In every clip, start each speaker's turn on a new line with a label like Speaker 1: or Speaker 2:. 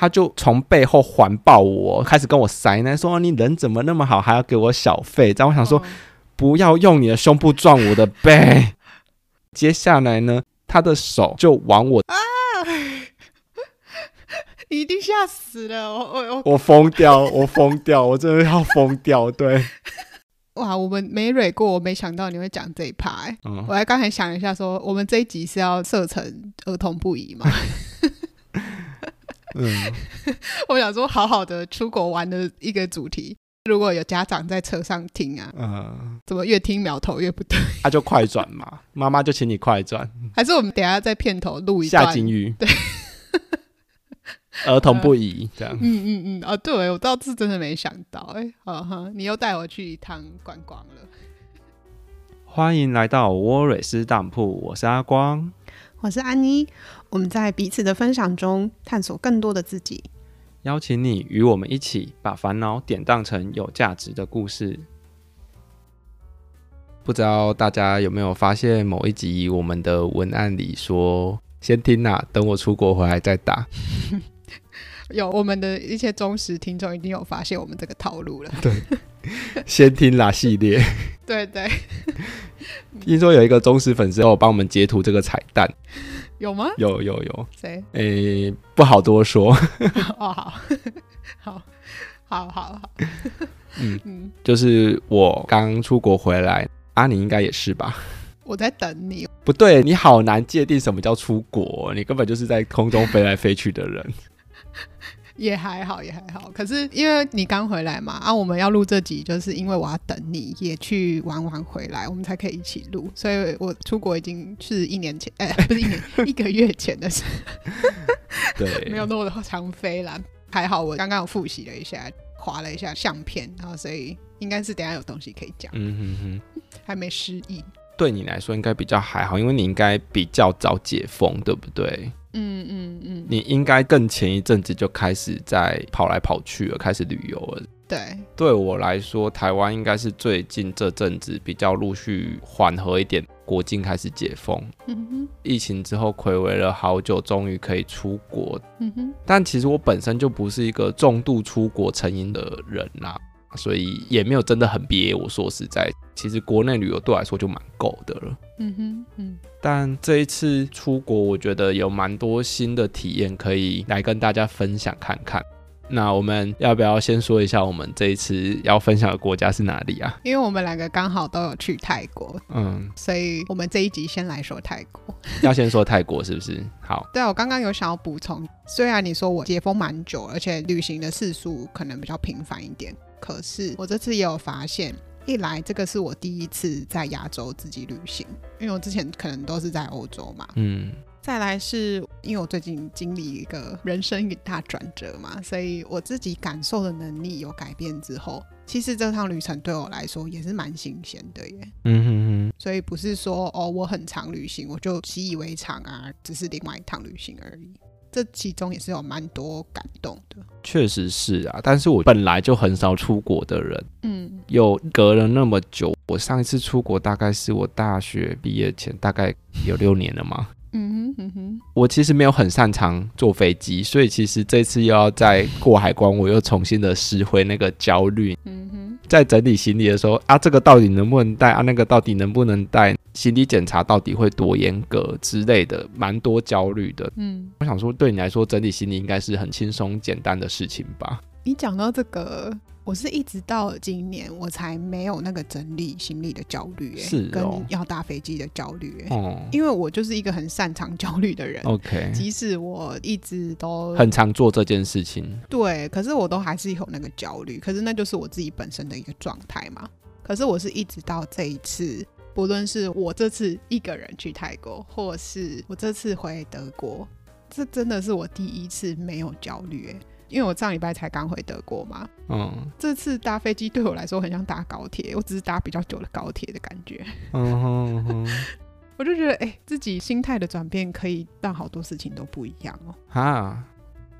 Speaker 1: 他就从背后环抱我，开始跟我塞奶，说：“你人怎么那么好，还要给我小费？”然后我想说，哦、不要用你的胸部撞我的背。接下来呢，他的手就往我啊，
Speaker 2: 你 一定吓死了！我我我
Speaker 1: 我疯掉，我疯掉，我真的要疯掉！对，
Speaker 2: 哇，我们没蕊过，我没想到你会讲这一趴、欸。嗯，我还刚才想一下说，说我们这一集是要设成儿童不宜吗？嗯，我想说，好好的出国玩的一个主题，如果有家长在车上听啊，嗯，怎么越听苗头越不对？
Speaker 1: 他、啊、就快转嘛，妈妈就请你快转，
Speaker 2: 还是我们等下在片头录一下
Speaker 1: 下金鱼？
Speaker 2: 对，
Speaker 1: 儿童不宜这样。
Speaker 2: 嗯嗯嗯，啊，对，我倒是真的没想到，哎，哈哈，你又带我去一趟观光了。
Speaker 1: 欢迎来到沃瑞斯当铺，我是阿光。
Speaker 2: 我是安妮，我们在彼此的分享中探索更多的自己，
Speaker 1: 邀请你与我们一起把烦恼典当成有价值的故事。不知道大家有没有发现，某一集我们的文案里说“先听啊，等我出国回来再打 ”。
Speaker 2: 有我们的一些忠实听众一定有发现我们这个套路了。
Speaker 1: 对，先听啦系列。
Speaker 2: 对对。
Speaker 1: 听说有一个忠实粉丝要帮我们截图这个彩蛋，
Speaker 2: 有吗？
Speaker 1: 有有有。
Speaker 2: 谁？
Speaker 1: 诶，不好多说。
Speaker 2: 哦，好，好，好，好，好。
Speaker 1: 嗯嗯，就是我刚出国回来，啊，你应该也是吧？
Speaker 2: 我在等你。
Speaker 1: 不对，你好难界定什么叫出国，你根本就是在空中飞来飞去的人。
Speaker 2: 也还好，也还好。可是因为你刚回来嘛，啊，我们要录这集，就是因为我要等你也去玩完回来，我们才可以一起录。所以我出国已经是一年前，哎、欸，不是一年，一个月前的事。对，没有那么长飞啦。还好我刚刚有复习了一下，划了一下相片，然后所以应该是等下有东西可以讲。嗯哼哼，还没失忆。
Speaker 1: 对你来说应该比较还好，因为你应该比较早解封，对不对？嗯嗯嗯，你应该更前一阵子就开始在跑来跑去了，开始旅游了。
Speaker 2: 对，
Speaker 1: 对我来说，台湾应该是最近这阵子比较陆续缓和一点，国境开始解封。嗯哼，疫情之后睽违了好久，终于可以出国。嗯哼，但其实我本身就不是一个重度出国成瘾的人啦。所以也没有真的很憋。我说实在，其实国内旅游对我来说就蛮够的了。嗯哼，嗯。但这一次出国，我觉得有蛮多新的体验可以来跟大家分享看看。那我们要不要先说一下我们这一次要分享的国家是哪里啊？
Speaker 2: 因为我们两个刚好都有去泰国，嗯，所以我们这一集先来说泰国。
Speaker 1: 要先说泰国是不是？好。
Speaker 2: 对啊，我刚刚有想要补充，虽然你说我解封蛮久，而且旅行的次数可能比较频繁一点。可是我这次也有发现，一来这个是我第一次在亚洲自己旅行，因为我之前可能都是在欧洲嘛。嗯。再来是因为我最近经历一个人生一大转折嘛，所以我自己感受的能力有改变之后，其实这趟旅程对我来说也是蛮新鲜的耶。嗯哼哼。所以不是说哦，我很常旅行，我就习以为常啊，只是另外一趟旅行而已。这其中也是有蛮多感动的，
Speaker 1: 确实是啊。但是我本来就很少出国的人，嗯，有隔了那么久，我上一次出国大概是我大学毕业前，大概有六年了嘛。嗯哼嗯哼，我其实没有很擅长坐飞机，所以其实这次又要再过海关，我又重新的拾回那个焦虑。嗯哼，在整理行李的时候啊，这个到底能不能带啊？那个到底能不能带？行李检查到底会多严格之类的，蛮多焦虑的。嗯，我想说，对你来说，整理行李应该是很轻松简单的事情吧？
Speaker 2: 你讲到这个。我是一直到今年我才没有那个整理行李的焦虑，哎，是跟要搭飞机的焦虑，哎，哦，因为我就是一个很擅长焦虑的人，OK，即使我一直都
Speaker 1: 很常做这件事情，
Speaker 2: 对，可是我都还是有那个焦虑，可是那就是我自己本身的一个状态嘛。可是我是一直到这一次，不论是我这次一个人去泰国，或是我这次回德国，这真的是我第一次没有焦虑，哎。因为我上礼拜才刚回德国嘛，嗯，这次搭飞机对我来说很像搭高铁，我只是搭比较久的高铁的感觉，嗯 我就觉得哎、欸，自己心态的转变可以让好多事情都不一样哦。哈，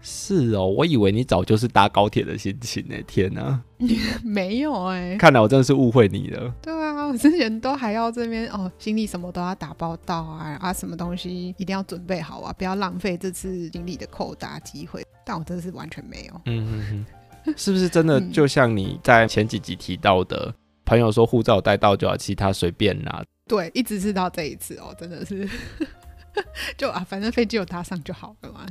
Speaker 1: 是哦，我以为你早就是搭高铁的心情呢。天哪，
Speaker 2: 没有哎、欸，
Speaker 1: 看来我真的是误会你了。
Speaker 2: 对啊，我之前都还要这边哦，行李什么都要打包到啊啊，什么东西一定要准备好啊，不要浪费这次行李的扣打机会。但我真的是完全没有。
Speaker 1: 嗯嗯嗯，是不是真的？就像你在前几集提到的，嗯、朋友说护照带到就要，其他随便拿。
Speaker 2: 对，一直是到这一次哦，真的是，就啊，反正飞机有搭上就好了嘛。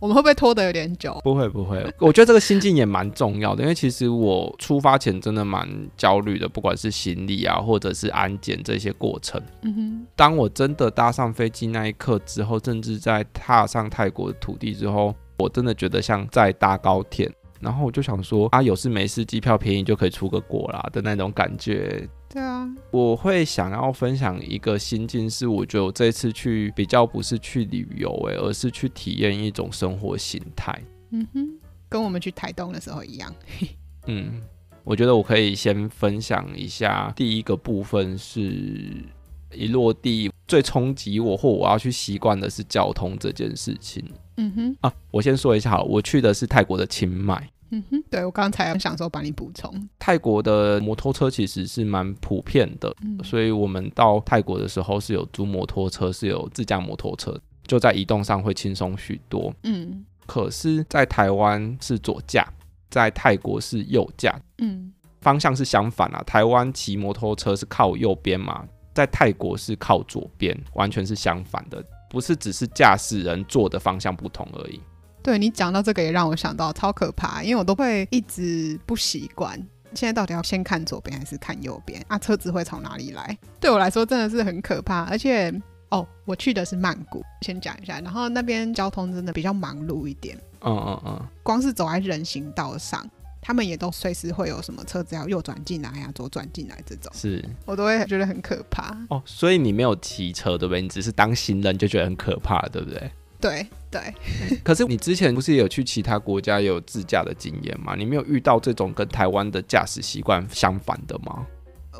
Speaker 2: 我们会不会拖得有点久？
Speaker 1: 不会不会，我觉得这个心境也蛮重要的，因为其实我出发前真的蛮焦虑的，不管是行李啊，或者是安检这些过程。嗯哼，当我真的搭上飞机那一刻之后，甚至在踏上泰国的土地之后，我真的觉得像在搭高铁，然后我就想说啊，有事没事，机票便宜就可以出个国啦的那种感觉。
Speaker 2: 对啊，
Speaker 1: 我会想要分享一个心境，是我觉得我这次去比较不是去旅游，哎，而是去体验一种生活形态。
Speaker 2: 嗯哼，跟我们去台东的时候一样。
Speaker 1: 嗯，我觉得我可以先分享一下，第一个部分是一落地最冲击我或我要去习惯的是交通这件事情。嗯哼，啊，我先说一下好了，我去的是泰国的清迈。
Speaker 2: 嗯哼，对，我刚才想说帮你补充，
Speaker 1: 泰国的摩托车其实是蛮普遍的，嗯，所以我们到泰国的时候是有租摩托车，是有自驾摩托车，就在移动上会轻松许多。嗯，可是，在台湾是左驾，在泰国是右驾，嗯，方向是相反啊。台湾骑摩托车是靠右边嘛，在泰国是靠左边，完全是相反的，不是只是驾驶人坐的方向不同而已。
Speaker 2: 对，你讲到这个也让我想到超可怕，因为我都会一直不习惯，现在到底要先看左边还是看右边啊？车子会从哪里来？对我来说真的是很可怕，而且哦，我去的是曼谷，先讲一下，然后那边交通真的比较忙碌一点，嗯嗯嗯，光是走在人行道上，他们也都随时会有什么车子要右转进来呀、啊，左转进来这种，
Speaker 1: 是
Speaker 2: 我都会觉得很可怕。
Speaker 1: 哦，所以你没有骑车对不对？你只是当行人就觉得很可怕，对不对？
Speaker 2: 对对，
Speaker 1: 可是你之前不是也有去其他国家有自驾的经验吗？你没有遇到这种跟台湾的驾驶习惯相反的吗？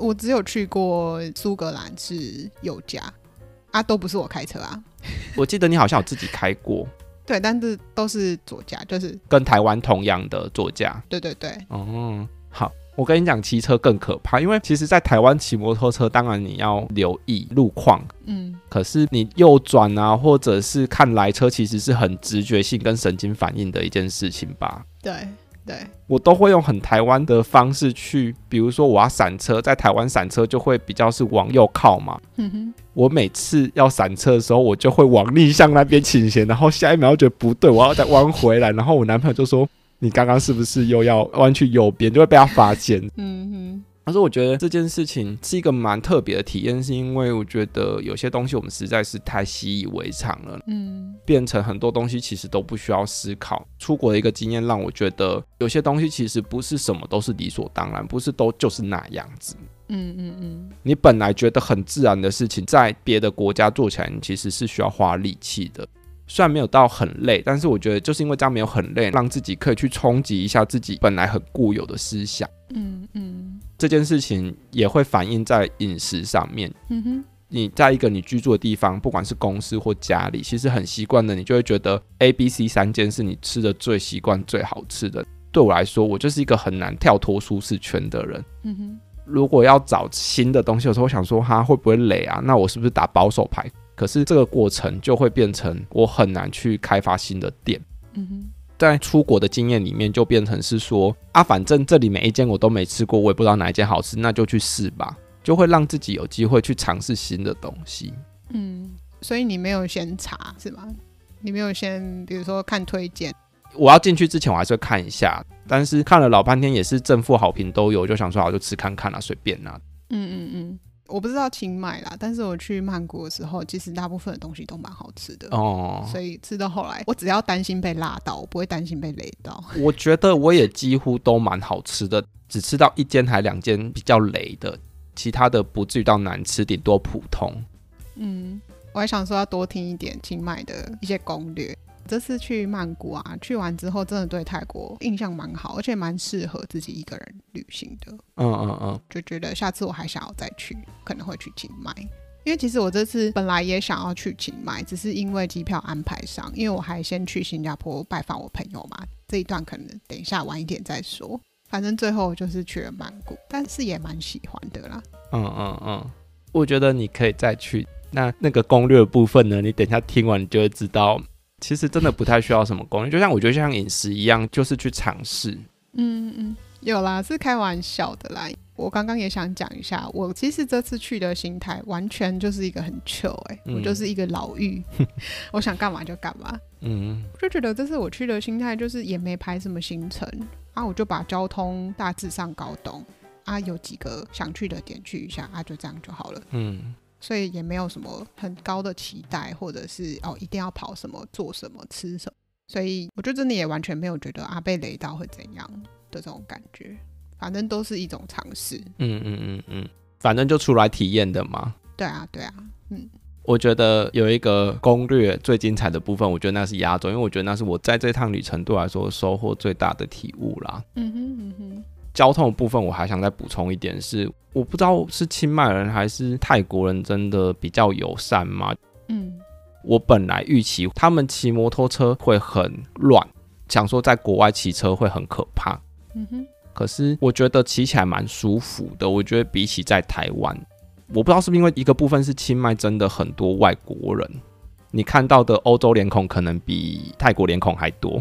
Speaker 2: 我只有去过苏格兰是右驾啊，都不是我开车啊。
Speaker 1: 我记得你好像有自己开过，
Speaker 2: 对，但是都是左驾，就是
Speaker 1: 跟台湾同样的座驾。
Speaker 2: 对对对，
Speaker 1: 哦，好。我跟你讲，骑车更可怕，因为其实，在台湾骑摩托车，当然你要留意路况，嗯，可是你右转啊，或者是看来车，其实是很直觉性跟神经反应的一件事情吧？
Speaker 2: 对对，
Speaker 1: 我都会用很台湾的方式去，比如说我要闪车，在台湾闪车就会比较是往右靠嘛，嗯哼，我每次要闪车的时候，我就会往逆向那边倾斜，然后下一秒觉得不对，我要再弯回来，然后我男朋友就说。你刚刚是不是又要弯去右边，就会被他发现？嗯哼。可是我觉得这件事情是一个蛮特别的体验，是因为我觉得有些东西我们实在是太习以为常了，嗯，变成很多东西其实都不需要思考。出国的一个经验让我觉得有些东西其实不是什么都是理所当然，不是都就是那样子。嗯嗯嗯。你本来觉得很自然的事情，在别的国家做起来，你其实是需要花力气的。虽然没有到很累，但是我觉得就是因为这样没有很累，让自己可以去冲击一下自己本来很固有的思想。嗯嗯，这件事情也会反映在饮食上面。嗯哼，你在一个你居住的地方，不管是公司或家里，其实很习惯的，你就会觉得 A、B、C 三间是你吃的最习惯、最好吃的。对我来说，我就是一个很难跳脱舒适圈的人。嗯哼，如果要找新的东西有时候，我想说哈会不会累啊？那我是不是打保守牌？可是这个过程就会变成我很难去开发新的店。嗯哼，在出国的经验里面，就变成是说啊，反正这里每一间我都没吃过，我也不知道哪一间好吃，那就去试吧，就会让自己有机会去尝试新的东西。
Speaker 2: 嗯，所以你没有先查是吗？你没有先，比如说看推荐。
Speaker 1: 我要进去之前，我还是会看一下，但是看了老半天也是正负好评都有，就想说好就吃看看啦，随便啦。
Speaker 2: 嗯嗯嗯。我不知道清迈啦，但是我去曼谷的时候，其实大部分的东西都蛮好吃的哦。所以吃到后来，我只要担心被辣到，我不会担心被雷到。
Speaker 1: 我觉得我也几乎都蛮好吃的，只吃到一间还两间比较雷的，其他的不至于到难吃，顶多普通。
Speaker 2: 嗯，我还想说要多听一点清迈的一些攻略。这次去曼谷啊，去完之后真的对泰国印象蛮好，而且蛮适合自己一个人旅行的。嗯嗯嗯，就觉得下次我还想要再去，可能会去清迈。因为其实我这次本来也想要去清迈，只是因为机票安排上，因为我还先去新加坡拜访我朋友嘛。这一段可能等一下晚一点再说。反正最后就是去了曼谷，但是也蛮喜欢的啦。
Speaker 1: 嗯嗯嗯，我觉得你可以再去。那那个攻略的部分呢？你等一下听完，你就会知道，其实真的不太需要什么攻略。就像我觉得像饮食一样，就是去尝试。
Speaker 2: 嗯嗯，有啦，是开玩笑的啦。我刚刚也想讲一下，我其实这次去的心态完全就是一个很欸，嗯、我就是一个老嫗，我想干嘛就干嘛。嗯，就觉得这次我去的心态就是也没排什么行程啊，我就把交通大致上搞懂啊，有几个想去的点去一下啊，就这样就好了。嗯。所以也没有什么很高的期待，或者是哦一定要跑什么、做什么、吃什么。所以我觉得真的也完全没有觉得啊被雷到会怎样的这种感觉。反正都是一种尝试。嗯
Speaker 1: 嗯嗯嗯，反正就出来体验的嘛。
Speaker 2: 对啊对啊，嗯。
Speaker 1: 我觉得有一个攻略最精彩的部分，我觉得那是压轴，因为我觉得那是我在这趟旅程对我来说收获最大的体悟啦。嗯哼嗯哼。交通的部分，我还想再补充一点是，我不知道是清迈人还是泰国人真的比较友善吗？嗯，我本来预期他们骑摩托车会很乱，想说在国外骑车会很可怕。嗯哼，可是我觉得骑起来蛮舒服的。我觉得比起在台湾，我不知道是不是因为一个部分是清迈真的很多外国人，你看到的欧洲脸孔可能比泰国脸孔还多，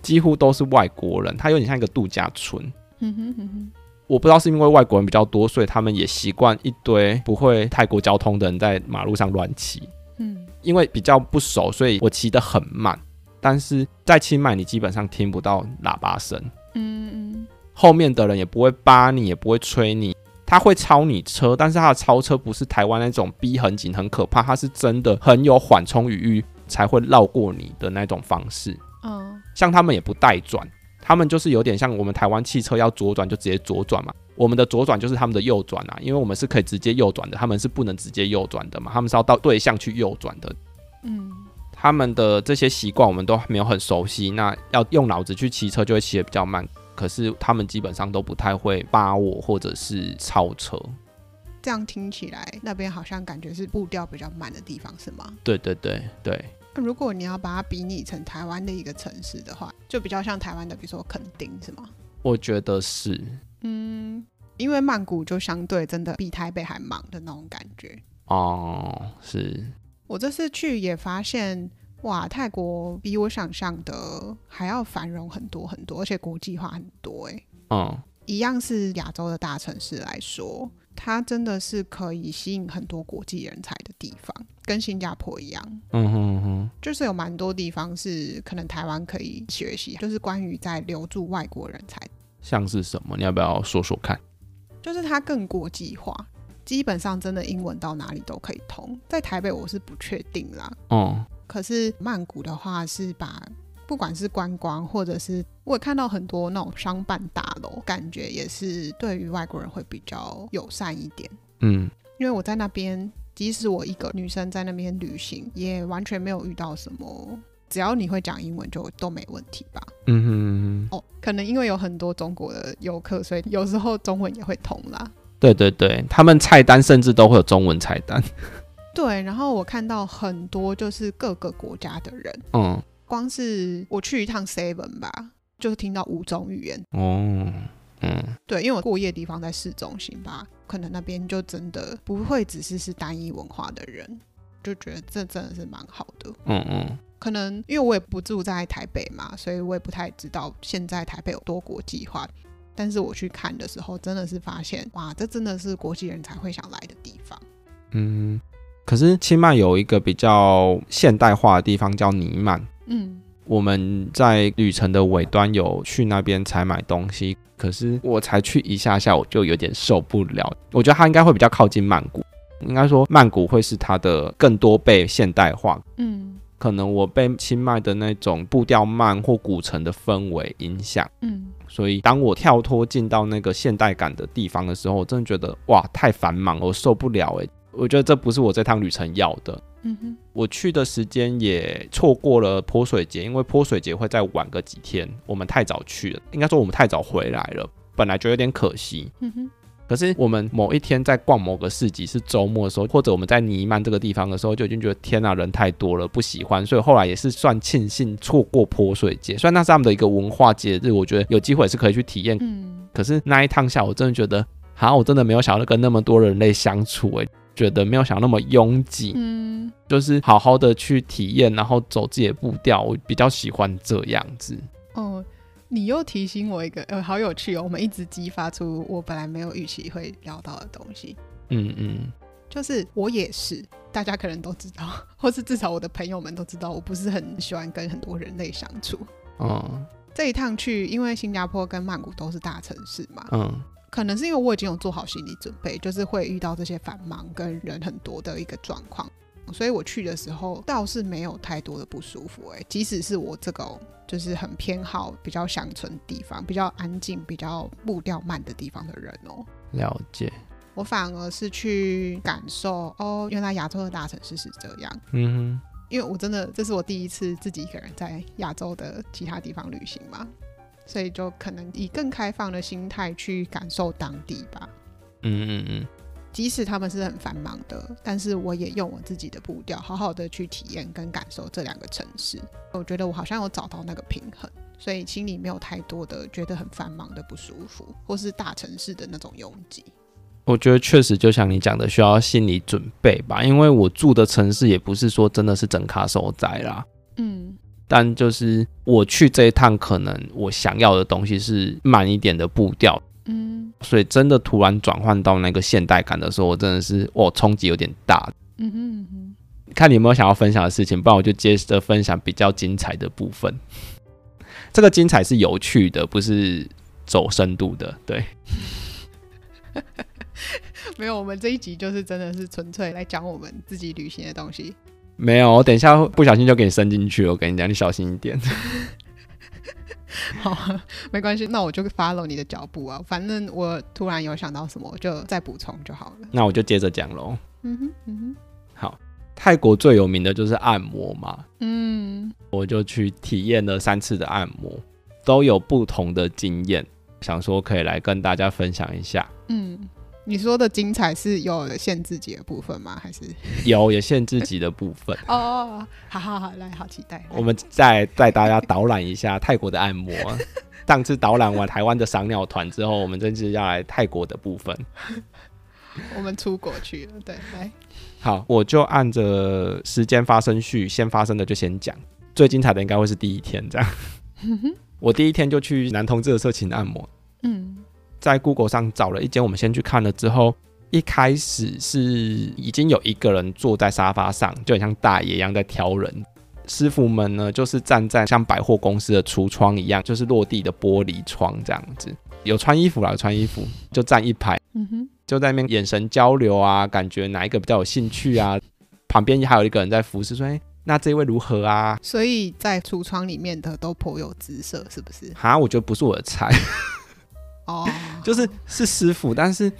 Speaker 1: 几乎都是外国人，它有点像一个度假村。嗯哼哼哼，我不知道是因为外国人比较多，所以他们也习惯一堆不会泰国交通的人在马路上乱骑。嗯，因为比较不熟，所以我骑得很慢。但是在清迈，你基本上听不到喇叭声。嗯嗯，后面的人也不会扒你，也不会催你，他会超你车，但是他的超车不是台湾那种逼很紧很可怕，他是真的很有缓冲余裕才会绕过你的那种方式。嗯，像他们也不带转。他们就是有点像我们台湾汽车要左转就直接左转嘛，我们的左转就是他们的右转啊，因为我们是可以直接右转的，他们是不能直接右转的嘛，他们是要到对向去右转的。嗯，他们的这些习惯我们都没有很熟悉，那要用脑子去骑车就会骑得比较慢。可是他们基本上都不太会扒我或者是超车。
Speaker 2: 这样听起来那边好像感觉是步调比较慢的地方，是吗？
Speaker 1: 对对对对。
Speaker 2: 如果你要把它比拟成台湾的一个城市的话，就比较像台湾的，比如说垦丁，是吗？
Speaker 1: 我觉得是。
Speaker 2: 嗯，因为曼谷就相对真的比台北还忙的那种感觉。
Speaker 1: 哦，是。
Speaker 2: 我这次去也发现，哇，泰国比我想象的还要繁荣很多很多，而且国际化很多。哎，嗯，一样是亚洲的大城市来说。它真的是可以吸引很多国际人才的地方，跟新加坡一样。嗯哼哼，就是有蛮多地方是可能台湾可以学习，就是关于在留住外国人才。
Speaker 1: 像是什么？你要不要说说看？
Speaker 2: 就是它更国际化，基本上真的英文到哪里都可以通。在台北我是不确定啦。嗯，可是曼谷的话是把。不管是观光，或者是我也看到很多那种商办大楼，感觉也是对于外国人会比较友善一点。嗯，因为我在那边，即使我一个女生在那边旅行，也完全没有遇到什么，只要你会讲英文就都没问题吧。嗯哼嗯哼。哦，可能因为有很多中国的游客，所以有时候中文也会通啦。
Speaker 1: 对对对，他们菜单甚至都会有中文菜单。
Speaker 2: 对，然后我看到很多就是各个国家的人。嗯。光是我去一趟 Seven 吧，就是听到五种语言。哦，嗯，对，因为我过夜的地方在市中心吧，可能那边就真的不会只是是单一文化的人，就觉得这真的是蛮好的。嗯嗯，可能因为我也不住在台北嘛，所以我也不太知道现在台北有多国际化。但是我去看的时候，真的是发现，哇，这真的是国际人才会想来的地方。
Speaker 1: 嗯，可是清迈有一个比较现代化的地方叫尼曼。嗯，我们在旅程的尾端有去那边采买东西，可是我才去一下下，我就有点受不了。我觉得它应该会比较靠近曼谷，应该说曼谷会是它的更多被现代化。嗯，可能我被清迈的那种步调慢或古城的氛围影响。嗯，所以当我跳脱进到那个现代感的地方的时候，我真的觉得哇，太繁忙了，我受不了诶，我觉得这不是我这趟旅程要的。嗯哼，我去的时间也错过了泼水节，因为泼水节会再晚个几天。我们太早去了，应该说我们太早回来了，本来就有点可惜。嗯哼，可是我们某一天在逛某个市集是周末的时候，或者我们在尼曼这个地方的时候，就已经觉得天啊，人太多了，不喜欢。所以后来也是算庆幸错过泼水节，虽然那是他们的一个文化节日，我觉得有机会是可以去体验。嗯，可是那一趟下，我真的觉得，好，我真的没有想到跟那么多人类相处，诶，觉得没有想那么拥挤。嗯，就是好好的去体验，然后走自己的步调，我比较喜欢这样子。
Speaker 2: 哦。你又提醒我一个，呃，好有趣哦！我们一直激发出我本来没有预期会聊到的东西。嗯嗯，就是我也是，大家可能都知道，或是至少我的朋友们都知道，我不是很喜欢跟很多人类相处。哦，这一趟去，因为新加坡跟曼谷都是大城市嘛，嗯，可能是因为我已经有做好心理准备，就是会遇到这些繁忙跟人很多的一个状况。所以我去的时候倒是没有太多的不舒服，哎，即使是我这个就是很偏好比较乡村地方、比较安静、比较步调慢的地方的人哦。
Speaker 1: 了解。
Speaker 2: 我反而是去感受哦，原来亚洲的大城市是这样。
Speaker 1: 嗯哼。
Speaker 2: 因为我真的这是我第一次自己一个人在亚洲的其他地方旅行嘛，所以就可能以更开放的心态去感受当地吧。
Speaker 1: 嗯嗯嗯。
Speaker 2: 即使他们是很繁忙的，但是我也用我自己的步调，好好的去体验跟感受这两个城市。我觉得我好像有找到那个平衡，所以心里没有太多的觉得很繁忙的不舒服，或是大城市的那种拥挤。
Speaker 1: 我觉得确实就像你讲的，需要心理准备吧。因为我住的城市也不是说真的是整卡受灾啦。
Speaker 2: 嗯，
Speaker 1: 但就是我去这一趟，可能我想要的东西是慢一点的步调。
Speaker 2: 嗯，
Speaker 1: 所以真的突然转换到那个现代感的时候，我真的是哦，冲击有点大。
Speaker 2: 嗯哼嗯哼，
Speaker 1: 看你有没有想要分享的事情，不然我就接着分享比较精彩的部分。这个精彩是有趣的，不是走深度的。对，
Speaker 2: 没有，我们这一集就是真的是纯粹来讲我们自己旅行的东西。
Speaker 1: 没有，我等一下不小心就给你伸进去了。我跟你讲，你小心一点。
Speaker 2: 好，没关系，那我就 follow 你的脚步啊。反正我突然有想到什么，我就再补充就好了。
Speaker 1: 那我就接着讲喽。
Speaker 2: 嗯哼，嗯哼。
Speaker 1: 好，泰国最有名的就是按摩嘛。
Speaker 2: 嗯，
Speaker 1: 我就去体验了三次的按摩，都有不同的经验，想说可以来跟大家分享一下。
Speaker 2: 嗯。你说的精彩是有限自己的部分吗？还是
Speaker 1: 有有限自己的部分？
Speaker 2: 哦，好好好，来，好期待。
Speaker 1: 我们再带大家导览一下泰国的按摩。上次导览完台湾的赏鸟团之后，我们这次要来泰国的部分。
Speaker 2: 我们出国去了，对，来。
Speaker 1: 好，我就按着时间发生序，先发生的就先讲。最精彩的应该会是第一天，这样。我第一天就去男同志的色情按摩。
Speaker 2: 嗯。
Speaker 1: 在 Google 上找了一间，我们先去看了之后，一开始是已经有一个人坐在沙发上，就很像大爷一样在挑人。师傅们呢，就是站在像百货公司的橱窗一样，就是落地的玻璃窗这样子，有穿衣服啦，有穿衣服，就站一排，
Speaker 2: 嗯哼，
Speaker 1: 就在那边眼神交流啊，感觉哪一个比较有兴趣啊。旁边还有一个人在服侍，说：“哎，那这位如何啊？”
Speaker 2: 所以在橱窗里面的都颇有姿色，是不是？
Speaker 1: 哈，我觉得不是我的菜。
Speaker 2: 哦，
Speaker 1: 就是是师傅，但是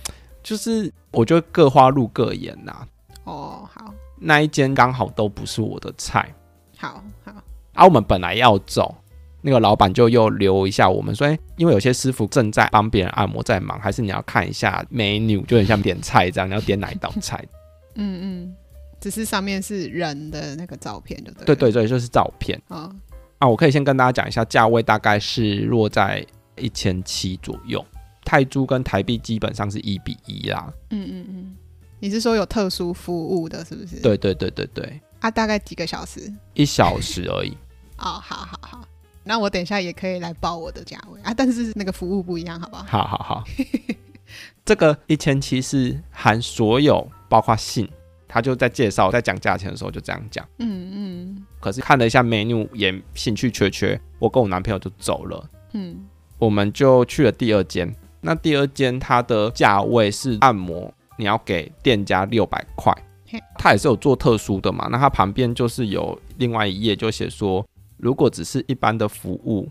Speaker 1: 就是我觉得各花入各眼呐。
Speaker 2: 哦，好，
Speaker 1: 那一间刚好都不是我的菜。
Speaker 2: 好好，
Speaker 1: 啊，我们本来要走，那个老板就又留一下我们，说，哎，因为有些师傅正在帮别人按摩，在忙，还是你要看一下 menu，就很像点菜这样，你要点哪一道菜？
Speaker 2: 嗯嗯，只是上面是人的那个照片，就对。
Speaker 1: 对对对，就是照片。
Speaker 2: 啊，
Speaker 1: 啊，我可以先跟大家讲一下价位，大概是落在。一千七左右，泰铢跟台币基本上是一比一啦。
Speaker 2: 嗯嗯嗯，你是说有特殊服务的，是不是？
Speaker 1: 对对对对对。
Speaker 2: 啊，大概几个小时？
Speaker 1: 一小时而已。
Speaker 2: 哦，好好好，那我等一下也可以来报我的价位啊，但是那个服务不一样，好不好？
Speaker 1: 好好好。这个一千七是含所有，包括信，他就在介绍，在讲价钱的时候就这样讲。
Speaker 2: 嗯嗯。
Speaker 1: 可是看了一下 menu，也兴趣缺缺，我跟我男朋友就走了。
Speaker 2: 嗯。
Speaker 1: 我们就去了第二间，那第二间它的价位是按摩，你要给店家六百块，它也是有做特殊的嘛。那它旁边就是有另外一页就写说，如果只是一般的服务，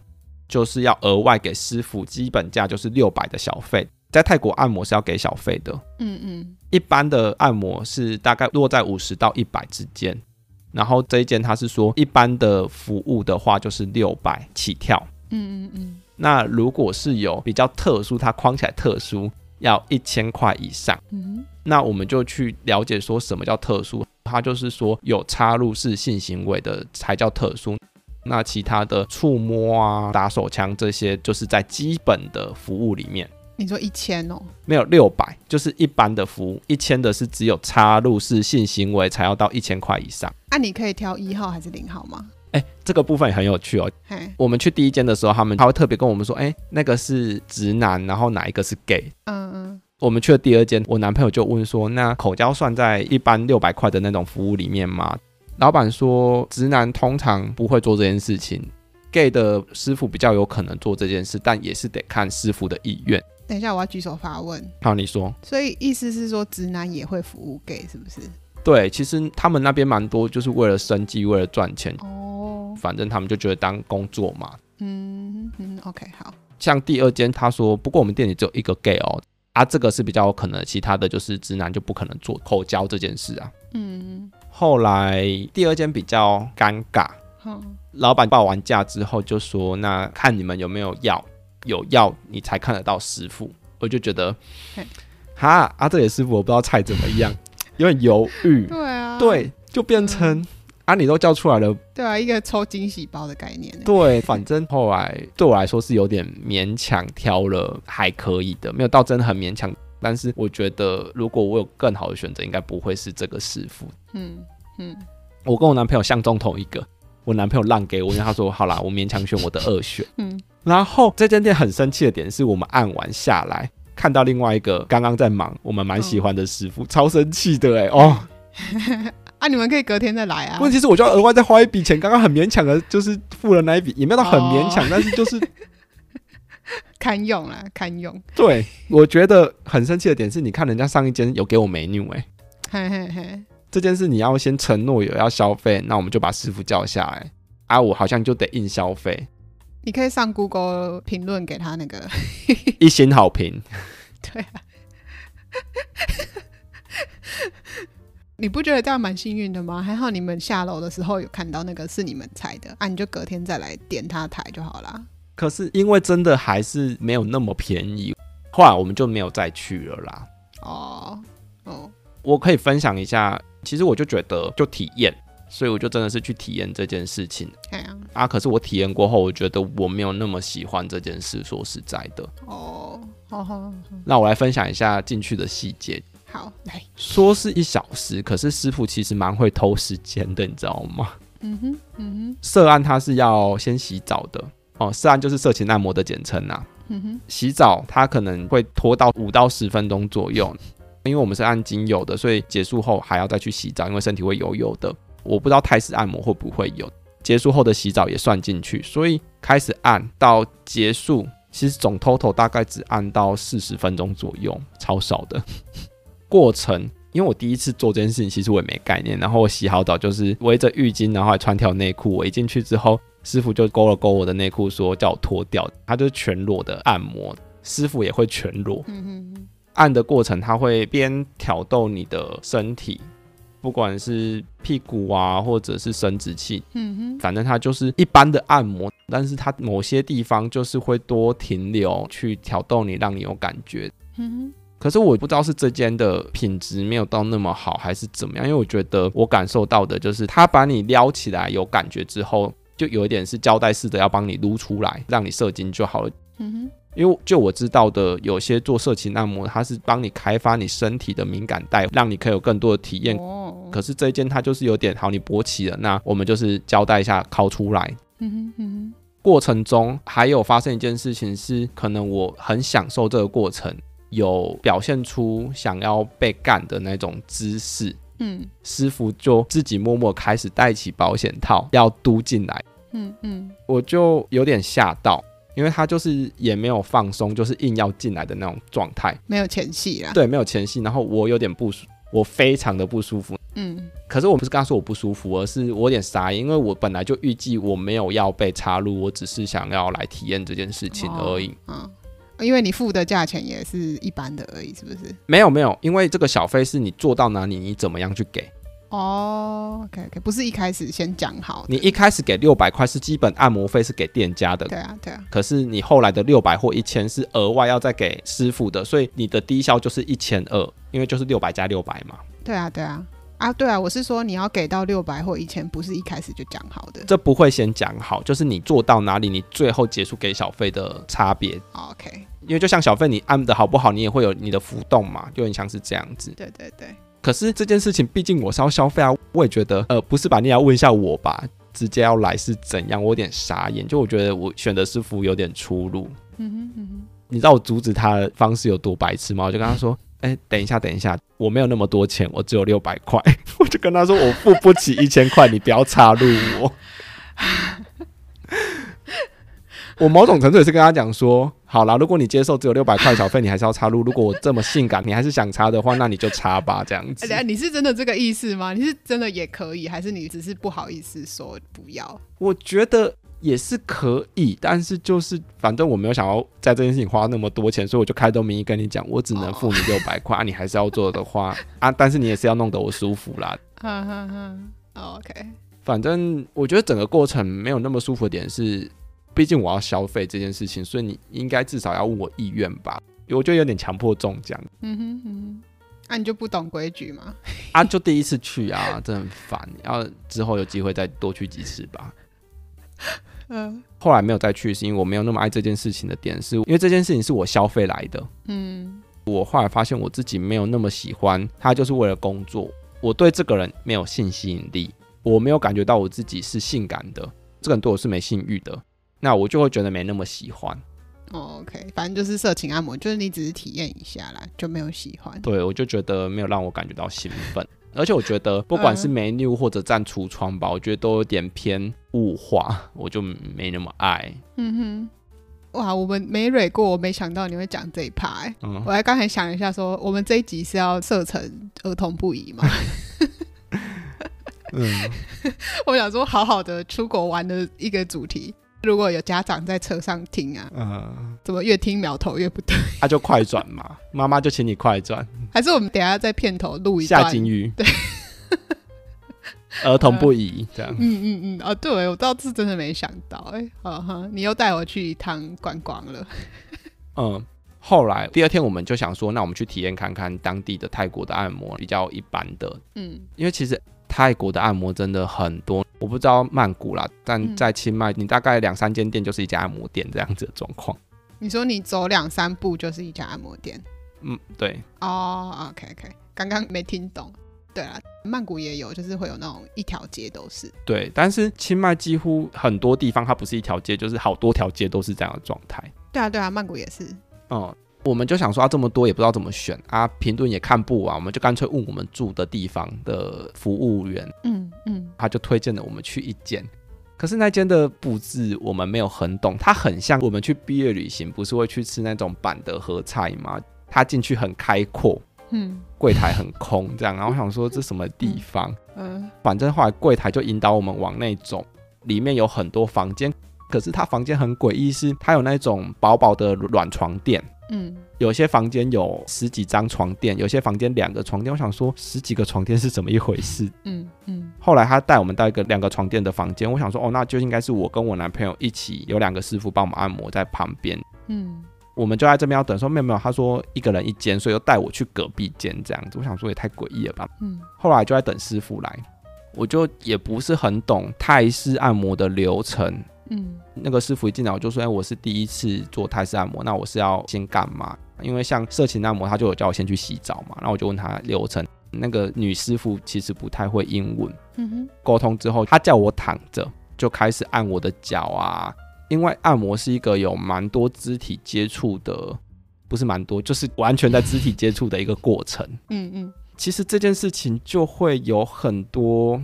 Speaker 1: 就是要额外给师傅，基本价就是六百的小费。在泰国按摩是要给小费的，
Speaker 2: 嗯嗯，
Speaker 1: 一般的按摩是大概落在五十到一百之间，然后这一间它是说一般的服务的话就是六百起跳，
Speaker 2: 嗯嗯嗯。
Speaker 1: 那如果是有比较特殊，它框起来特殊，要一千块以上。嗯，那我们就去了解说什么叫特殊，它就是说有插入式性行为的才叫特殊。那其他的触摸啊、打手枪这些，就是在基本的服务里面。
Speaker 2: 你说一千哦？
Speaker 1: 没有六百，就是一般的服务。一千的是只有插入式性行为才要到一千块以上。
Speaker 2: 那、啊、你可以挑一号还是零号吗？
Speaker 1: 哎、欸，这个部分也很有趣哦。我们去第一间的时候，他们他会特别跟我们说，哎、欸，那个是直男，然后哪一个是 gay？嗯嗯。我们去了第二间，我男朋友就问说，那口交算在一般六百块的那种服务里面吗？老板说，直男通常不会做这件事情，gay 的师傅比较有可能做这件事，但也是得看师傅的意愿。
Speaker 2: 等一下，我要举手发问。
Speaker 1: 好，你说。
Speaker 2: 所以意思是说，直男也会服务 gay 是不是？
Speaker 1: 对，其实他们那边蛮多，就是为了生计，为了赚钱。哦。反正他们就觉得当工作嘛。
Speaker 2: 嗯嗯，OK，好。
Speaker 1: 像第二间，他说，不过我们店里只有一个 gay 哦，啊，这个是比较有可能，其他的就是直男就不可能做口交这件事啊。嗯。后来第二间比较尴尬，嗯、老板报完价之后就说：“那看你们有没有药，有药你才看得到师傅。”我就觉得，嘿哈啊，这里师傅我不知道菜怎么样，有点犹豫。
Speaker 2: 对啊，
Speaker 1: 对，就变成、嗯、啊，你都叫出来了，
Speaker 2: 对啊，一个抽惊喜包的概念。
Speaker 1: 对，反正后来对我来说是有点勉强挑了还可以的，没有到真的很勉强。但是我觉得，如果我有更好的选择，应该不会是这个师傅。嗯嗯，我跟我男朋友相中同一个，我男朋友让给我，因为他说好啦，我勉强选我的二选。嗯，然后这间店很生气的点是我们按完下来，看到另外一个刚刚在忙，我们蛮喜欢的师傅，嗯、超生气的哎、欸、哦。
Speaker 2: 啊，你们可以隔天再来啊。
Speaker 1: 问题是我就要额外再花一笔钱，刚刚很勉强的，就是付了那一笔，也没有到很勉强，哦、但是就是。
Speaker 2: 堪用啦，堪用。
Speaker 1: 对，我觉得很生气的点是，你看人家上一间有给我 menu 哎，
Speaker 2: 嘿嘿嘿，
Speaker 1: 这件事你要先承诺有要消费，那我们就把师傅叫下来啊，我好像就得硬消费。
Speaker 2: 你可以上 Google 评论给他那个
Speaker 1: 一星好评。
Speaker 2: 对啊，你不觉得这样蛮幸运的吗？还好你们下楼的时候有看到那个是你们猜的啊，你就隔天再来点他台就好啦。
Speaker 1: 可是因为真的还是没有那么便宜，后来我们就没有再去了啦。哦哦，我可以分享一下，其实我就觉得就体验，所以我就真的是去体验这件事情。哎呀啊！可是我体验过后，我觉得我没有那么喜欢这件事。说实在的，哦，好好，那我来分享一下进去的细节。
Speaker 2: 好，来
Speaker 1: 说是一小时，可是师傅其实蛮会偷时间的，你知道吗？嗯哼，嗯哼，涉案他是要先洗澡的。哦，涉案就是色情按摩的简称呐。嗯哼，洗澡他可能会拖到五到十分钟左右，因为我们是按精油的，所以结束后还要再去洗澡，因为身体会油油的。我不知道泰式按摩会不会有，结束后的洗澡也算进去，所以开始按到结束，其实总 total 大概只按到四十分钟左右，超少的。过程，因为我第一次做这件事情，其实我也没概念。然后我洗好澡就是围着浴巾，然后还穿条内裤，我一进去之后。师傅就勾了勾我的内裤，说叫我脱掉。他就是全裸的按摩，师傅也会全裸。按的过程他会边挑逗你的身体，不管是屁股啊，或者是生殖器，反正他就是一般的按摩，但是他某些地方就是会多停留去挑逗你，让你有感觉。可是我不知道是这间的品质没有到那么好，还是怎么样，因为我觉得我感受到的就是他把你撩起来有感觉之后。就有一点是胶带式的，要帮你撸出来，让你射精就好了。嗯哼，因为就我知道的，有些做色情按摩，它是帮你开发你身体的敏感带，让你可以有更多的体验。哦。可是这一间它就是有点好，你勃起了，那我们就是交代一下抠出来。嗯哼嗯哼。过程中还有发生一件事情是，可能我很享受这个过程，有表现出想要被干的那种姿势。嗯，师傅就自己默默开始戴起保险套，要嘟进来。嗯嗯，我就有点吓到，因为他就是也没有放松，就是硬要进来的那种状态，
Speaker 2: 没有前戏啊。
Speaker 1: 对，没有前戏。然后我有点不舒，我非常的不舒服。嗯，可是我不是跟他说我不舒服，而是我有点傻眼，因为我本来就预计我没有要被插入，我只是想要来体验这件事情而已。嗯、哦。
Speaker 2: 因为你付的价钱也是一般的而已，是不是？
Speaker 1: 没有没有，因为这个小费是你做到哪里，你怎么样去给。
Speaker 2: 哦，OK OK，不是一开始先讲好，
Speaker 1: 你一开始给六百块是基本按摩费，是给店家的。
Speaker 2: 对啊，对啊。
Speaker 1: 可是你后来的六百或一千是额外要再给师傅的，所以你的低消就是一千二，因为就是六百加六百嘛。
Speaker 2: 对啊，对啊。啊，对啊，我是说你要给到六百或一千，不是一开始就讲好的。
Speaker 1: 这不会先讲好，就是你做到哪里，你最后结束给小费的差别。
Speaker 2: OK。
Speaker 1: 因为就像小费，你按的好不好，你也会有你的浮动嘛，就很像是这样子。
Speaker 2: 对对对。
Speaker 1: 可是这件事情，毕竟我是要消费啊，我也觉得，呃，不是吧？你要问一下我吧，直接要来是怎样？我有点傻眼，就我觉得我选的师傅有点出入。嗯哼嗯哼，你知道我阻止他的方式有多白痴吗？我就跟他说，哎、欸，等一下，等一下，我没有那么多钱，我只有六百块。我就跟他说，我付不起一千块，你不要插入我。我某种程度也是跟他讲说，好啦，如果你接受只有六百块小费，你还是要插入。如果我这么性感，你还是想插的话，那你就插吧，这样子。
Speaker 2: 欸，你是真的这个意思吗？你是真的也可以，还是你只是不好意思说不要？
Speaker 1: 我觉得也是可以，但是就是反正我没有想要在这件事情花那么多钱，所以我就开动名义跟你讲，我只能付你六百块啊，你还是要做的话啊，但是你也是要弄得我舒服啦。哈哈哈。OK，反正我觉得整个过程没有那么舒服的点是。毕竟我要消费这件事情，所以你应该至少要问我意愿吧？我觉得有点强迫中奖。嗯哼嗯哼，
Speaker 2: 那、啊、你就不懂规矩吗？
Speaker 1: 啊，就第一次去啊，真的很烦。要之后有机会再多去几次吧。嗯，后来没有再去，是因为我没有那么爱这件事情的点，是因为这件事情是我消费来的。嗯，我后来发现我自己没有那么喜欢他，就是为了工作。我对这个人没有性吸引力，我没有感觉到我自己是性感的，这个人对我是没性欲的。那我就会觉得没那么喜欢。
Speaker 2: Oh, OK，反正就是色情按摩，就是你只是体验一下啦，就没有喜欢。
Speaker 1: 对，我就觉得没有让我感觉到兴奋，而且我觉得不管是美女或者站橱窗吧，我觉得都有点偏物化，我就没那么爱。嗯
Speaker 2: 哼，哇，我们没蕊过，我没想到你会讲这一趴、欸。嗯，我还刚才想一下说，说我们这一集是要设成儿童不宜吗？嗯，我想说，好好的出国玩的一个主题。如果有家长在车上听啊，嗯，怎么越听苗头越不对？
Speaker 1: 他就快转嘛，妈妈就请你快转。
Speaker 2: 还是我们等下在片头录一段
Speaker 1: 下金鱼？
Speaker 2: 对，
Speaker 1: 儿童不宜这样。
Speaker 2: 嗯嗯嗯，哦，对，我倒是真的没想到，哎、欸，哈哈，你又带我去一趟观光了。
Speaker 1: 嗯，后来第二天我们就想说，那我们去体验看看当地的泰国的按摩，比较一般的。嗯，因为其实。泰国的按摩真的很多，我不知道曼谷啦，但在清迈，你大概两三间店就是一家按摩店这样子的状况。
Speaker 2: 你说你走两三步就是一家按摩店？
Speaker 1: 嗯，对。
Speaker 2: 哦、oh，OK OK，刚刚没听懂。对啊，曼谷也有，就是会有那种一条街都是。
Speaker 1: 对，但是清迈几乎很多地方它不是一条街，就是好多条街都是这样的状态。
Speaker 2: 对啊，对啊，曼谷也是。
Speaker 1: 嗯。我们就想说，啊，这么多也不知道怎么选啊，评论也看不完，我们就干脆问我们住的地方的服务员，嗯嗯，他就推荐了我们去一间，可是那间的布置我们没有很懂，它很像我们去毕业旅行，不是会去吃那种板的合菜吗？它进去很开阔，嗯，柜台很空，这样，然后我想说这什么地方？嗯，反正后来柜台就引导我们往那种，里面有很多房间，可是它房间很诡异，是它有那种薄薄的软床垫。嗯，有些房间有十几张床垫，有些房间两个床垫。我想说，十几个床垫是怎么一回事？嗯嗯。后来他带我们到一个两个床垫的房间，我想说，哦，那就应该是我跟我男朋友一起，有两个师傅帮我们按摩在旁边。嗯，我们就在这边要等，说没有没有，他说一个人一间，所以又带我去隔壁间这样子。我想说也太诡异了吧。嗯。后来就在等师傅来，我就也不是很懂泰式按摩的流程。嗯，那个师傅一进来我就说：“哎，我是第一次做泰式按摩，那我是要先干嘛？因为像色情按摩，他就有叫我先去洗澡嘛。然后我就问他流程。那个女师傅其实不太会英文，嗯哼。沟通之后，他叫我躺着，就开始按我的脚啊。因为按摩是一个有蛮多肢体接触的，不是蛮多，就是完全在肢体接触的一个过程。嗯嗯。其实这件事情就会有很多。”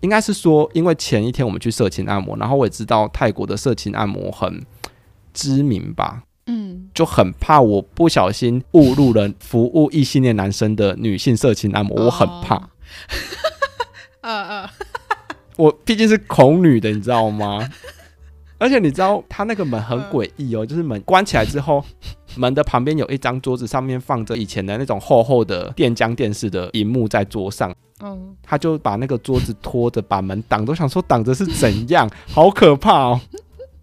Speaker 1: 应该是说，因为前一天我们去色情按摩，然后我也知道泰国的色情按摩很知名吧，嗯，就很怕我不小心误入了服务异性恋男生的女性色情按摩，我很怕。嗯 嗯，我毕竟是恐女的，你知道吗？而且你知道，他那个门很诡异哦，就是门关起来之后，门的旁边有一张桌子，上面放着以前的那种厚厚的电浆电视的荧幕在桌上。嗯，他就把那个桌子拖着，把门挡，都想说挡着是怎样，好可怕哦。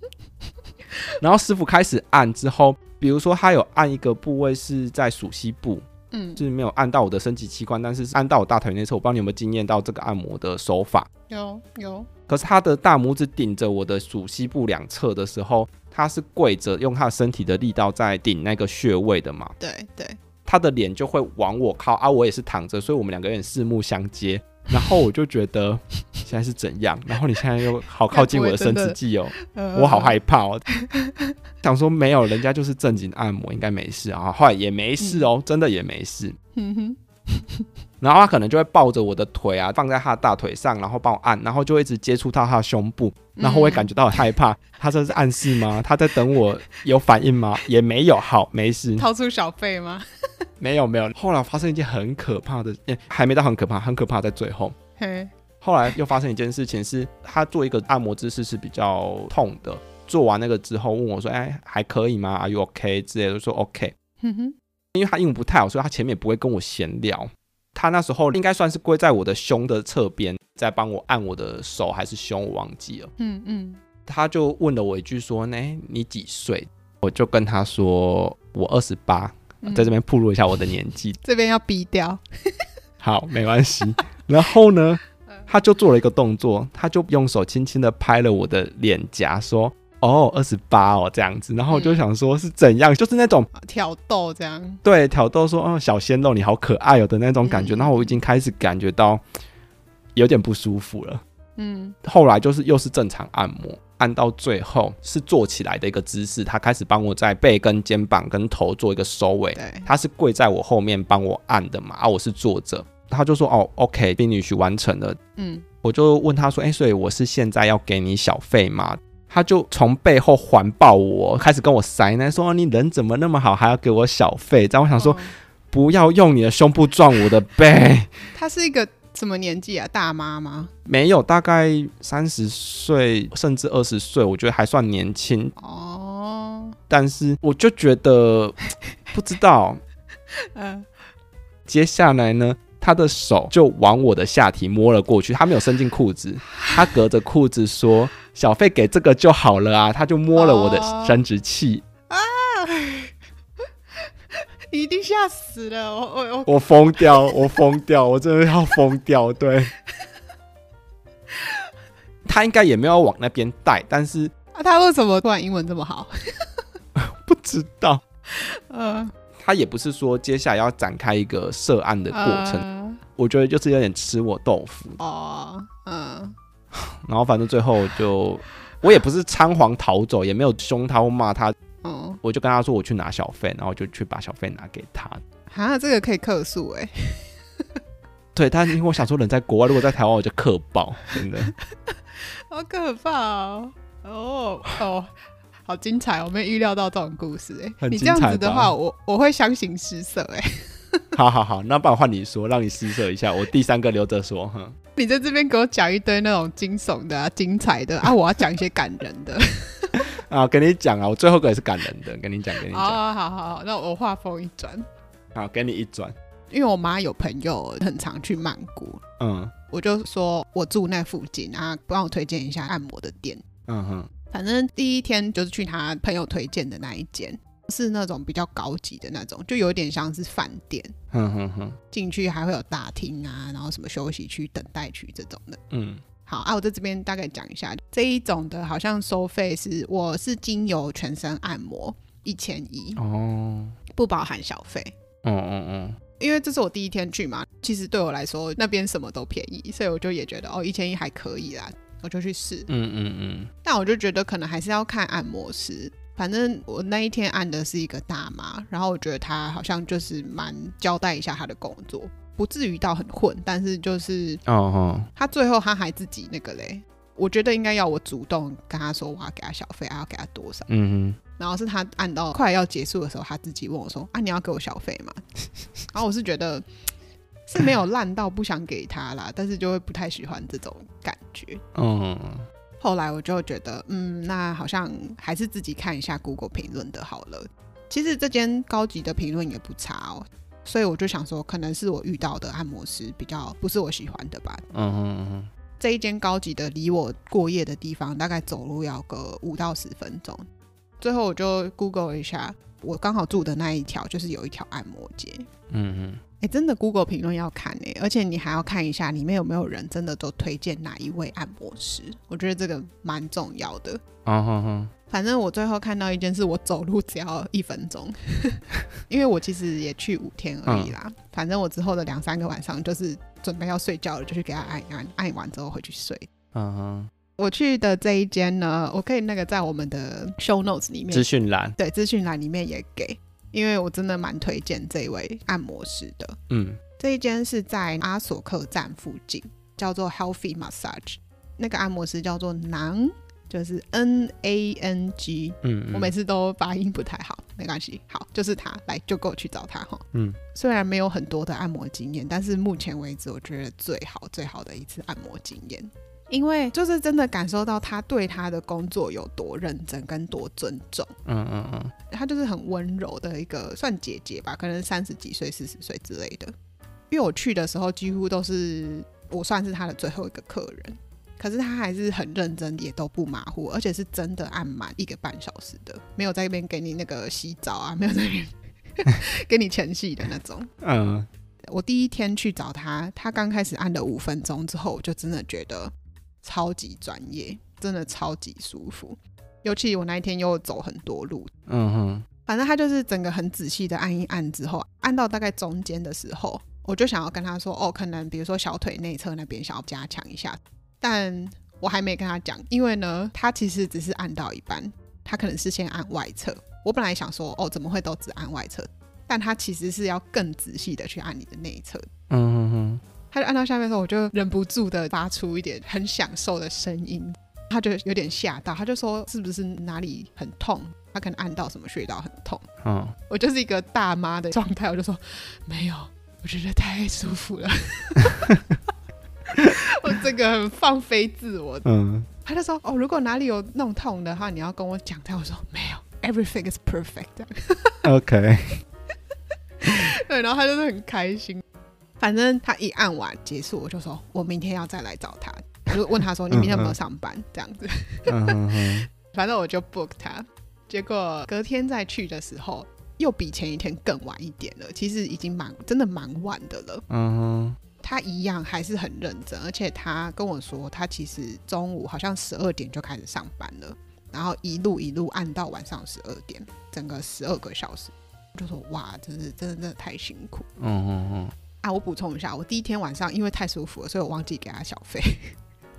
Speaker 1: 然后师傅开始按之后，比如说他有按一个部位是在鼠膝部，嗯，就是没有按到我的生殖器官，但是按到我大腿内侧。我不知道你有没有经验到这个按摩的手法？
Speaker 2: 有有。
Speaker 1: 可是他的大拇指顶着我的鼠膝部两侧的时候，他是跪着，用他的身体的力道在顶那个穴位的嘛？
Speaker 2: 对对，
Speaker 1: 他的脸就会往我靠啊，我也是躺着，所以我们两个有点四目相接。然后我就觉得现在是怎样？然后你现在又好靠近我的生殖器哦，我好害怕哦。想说没有，人家就是正经按摩，应该没事啊。后来也没事哦，真的也没事。嗯哼。然后他可能就会抱着我的腿啊，放在他的大腿上，然后帮我按，然后就会一直接触到他的胸部，然后我会感觉到很害怕。他这是暗示吗？他在等我有反应吗？也没有，好，没事。
Speaker 2: 掏出小费吗？
Speaker 1: 没有，没有。后来发生一件很可怕的，欸，还没到很可怕，很可怕在最后。嘿。后来又发生一件事情，是他做一个按摩姿势是比较痛的。做完那个之后，问我说：“哎，还可以吗？Are you OK？” 之类的，说 OK。哼哼。因为他英文不太好，所以他前面也不会跟我闲聊。他那时候应该算是跪在我的胸的侧边，在帮我按我的手还是胸，我忘记了。嗯嗯。他就问了我一句说：“哎，你几岁？”我就跟他说：“我二十八。”在这边暴露一下我的年纪。
Speaker 2: 这边要逼掉。
Speaker 1: 好，没关系。然后呢，他就做了一个动作，他就用手轻轻的拍了我的脸颊，说。哦，二十八哦，这样子，然后我就想说是怎样，嗯、就是那种
Speaker 2: 挑逗这样，
Speaker 1: 对，挑逗说，哦，小鲜肉你好可爱哦的那种感觉，嗯、然后我已经开始感觉到有点不舒服了，嗯，后来就是又是正常按摩，按到最后是坐起来的一个姿势，他开始帮我在背跟肩膀跟头做一个收尾，对，他是跪在我后面帮我按的嘛，啊、我是坐着，他就说，哦，OK，宾女婿完成了，嗯，我就问他说，哎，所以我是现在要给你小费吗？他就从背后环抱我，开始跟我塞奶，说：“你人怎么那么好，还要给我小费？”这样我想说，哦、不要用你的胸部撞我的背。
Speaker 2: 他是一个什么年纪啊？大妈吗？
Speaker 1: 没有，大概三十岁甚至二十岁，我觉得还算年轻哦。但是我就觉得不知道，嗯，接下来呢？他的手就往我的下体摸了过去，他没有伸进裤子，他隔着裤子说：“小费给这个就好了啊。”他就摸了我的生殖器啊！
Speaker 2: 你 一定吓死了，我我我
Speaker 1: 我疯掉，我疯掉，我真的要疯掉。对，他应该也没有往那边带，但是
Speaker 2: 啊，他为什么突然英文这么好？
Speaker 1: 不知道，嗯。他也不是说接下来要展开一个涉案的过程，呃、我觉得就是有点吃我豆腐。哦，嗯，然后反正最后就我也不是仓皇逃走，也没有凶他或骂他，嗯，我就跟他说我去拿小费，然后就去把小费拿给他。
Speaker 2: 啊，这个可以客诉哎，
Speaker 1: 对，但因为我想说人在国外，如果在台湾我就克爆，真的，
Speaker 2: 好可怕哦，哦哦。好精彩，我没预料到这种故事哎、欸！你这样子的话，我我会相形失色哎、欸。
Speaker 1: 好好好，那不然换你说，让你失色一下。我第三个留着说，哼。
Speaker 2: 你在这边给我讲一堆那种惊悚的、啊、精彩的啊，我要讲一些感人的。
Speaker 1: 啊，跟你讲啊，我最后一个也是感人的，跟你讲，跟你讲。
Speaker 2: 好好好，那我话锋一转，
Speaker 1: 好，给你一转。
Speaker 2: 因为我妈有朋友很常去曼谷，嗯，我就说我住那附近啊，帮我推荐一下按摩的店。嗯哼。反正第一天就是去他朋友推荐的那一间，是那种比较高级的那种，就有点像是饭店。哼哼哼，进去还会有大厅啊，然后什么休息区、等待区这种的。嗯，好啊，我在这边大概讲一下这一种的，好像收费是我是精油全身按摩一千一哦，不包含小费。嗯嗯嗯，因为这是我第一天去嘛，其实对我来说那边什么都便宜，所以我就也觉得哦，一千一还可以啦。我就去试，嗯嗯嗯，但我就觉得可能还是要看按摩师。反正我那一天按的是一个大妈，然后我觉得她好像就是蛮交代一下她的工作，不至于到很混，但是就是哦哦，她最后她还自己那个嘞，我觉得应该要我主动跟她说我要给她小费，还要给她多少，嗯哼，然后是她按到快要结束的时候，她自己问我说啊，你要给我小费吗？然后我是觉得。是没有烂到不想给他啦，但是就会不太喜欢这种感觉。嗯，后来我就觉得，嗯，那好像还是自己看一下 Google 评论的好了。其实这间高级的评论也不差哦，所以我就想说，可能是我遇到的按摩师比较不是我喜欢的吧。
Speaker 1: 嗯哼嗯哼。
Speaker 2: 这一间高级的，离我过夜的地方大概走路要个五到十分钟。最后我就 Google 一下，我刚好住的那一条就是有一条按摩街。
Speaker 1: 嗯嗯。
Speaker 2: 哎，真的 Google 评论要看哎，而且你还要看一下里面有没有人真的都推荐哪一位按摩师，我觉得这个蛮重要的。反正我最后看到一件事，我走路只要一分钟，因为我其实也去五天而已啦。嗯、反正我之后的两三个晚上就是准备要睡觉了，就去给他按一按，按完之后回去睡。
Speaker 1: 嗯哼。我
Speaker 2: 去的这一间呢，我可以那个在我们的 show notes 里面
Speaker 1: 资讯栏，
Speaker 2: 对，资讯栏里面也给，因为我真的蛮推荐这一位按摩师的。
Speaker 1: 嗯，
Speaker 2: 这一间是在阿索克站附近，叫做 Healthy Massage，那个按摩师叫做囊。就是 N A N G，
Speaker 1: 嗯，嗯，
Speaker 2: 我每次都发音不太好，没关系，好，就是他，来就给我去找他哈，
Speaker 1: 嗯，
Speaker 2: 虽然没有很多的按摩经验，但是目前为止我觉得最好最好的一次按摩经验，因为就是真的感受到他对他的工作有多认真跟多尊重，
Speaker 1: 嗯嗯嗯，
Speaker 2: 他就是很温柔的一个算姐姐吧，可能三十几岁、四十岁之类的，因为我去的时候几乎都是我算是他的最后一个客人。可是他还是很认真，也都不马虎，而且是真的按满一个半小时的，没有在那边给你那个洗澡啊，没有在那边 给你前戏的那种。
Speaker 1: 嗯，
Speaker 2: 我第一天去找他，他刚开始按了五分钟之后，我就真的觉得超级专业，真的超级舒服。尤其我那一天又走很多路，
Speaker 1: 嗯哼，
Speaker 2: 反正他就是整个很仔细的按一按之后，按到大概中间的时候，我就想要跟他说，哦，可能比如说小腿内侧那边想要加强一下。但我还没跟他讲，因为呢，他其实只是按到一半，他可能是先按外侧。我本来想说，哦，怎么会都只按外侧？但他其实是要更仔细的去按你的内侧。
Speaker 1: 嗯哼哼。
Speaker 2: 他就按到下面的时候，我就忍不住的发出一点很享受的声音。他就有点吓到，他就说是不是哪里很痛？他可能按到什么穴道很痛。
Speaker 1: 嗯。
Speaker 2: 我就是一个大妈的状态，我就说没有，我觉得太舒服了。我这个很放飞自我，
Speaker 1: 嗯，
Speaker 2: 他就说哦，如果哪里有弄痛的话，你要跟我讲。他我说没有，everything is perfect。
Speaker 1: OK，
Speaker 2: 对，然后他就是很开心。反正他一按完结束，我就说我明天要再来找他。我就 问他说你明天有没有上班？嗯、这样子，
Speaker 1: 嗯、
Speaker 2: 反正我就 book 他。结果隔天再去的时候，又比前一天更晚一点了。其实已经蛮真的蛮晚的了。
Speaker 1: 嗯
Speaker 2: 他一样还是很认真，而且他跟我说，他其实中午好像十二点就开始上班了，然后一路一路按到晚上十二点，整个十二个小时。我就说哇，真是真的真的太辛苦。
Speaker 1: 嗯嗯嗯。
Speaker 2: 啊，我补充一下，我第一天晚上因为太舒服了，所以我忘记给他小费。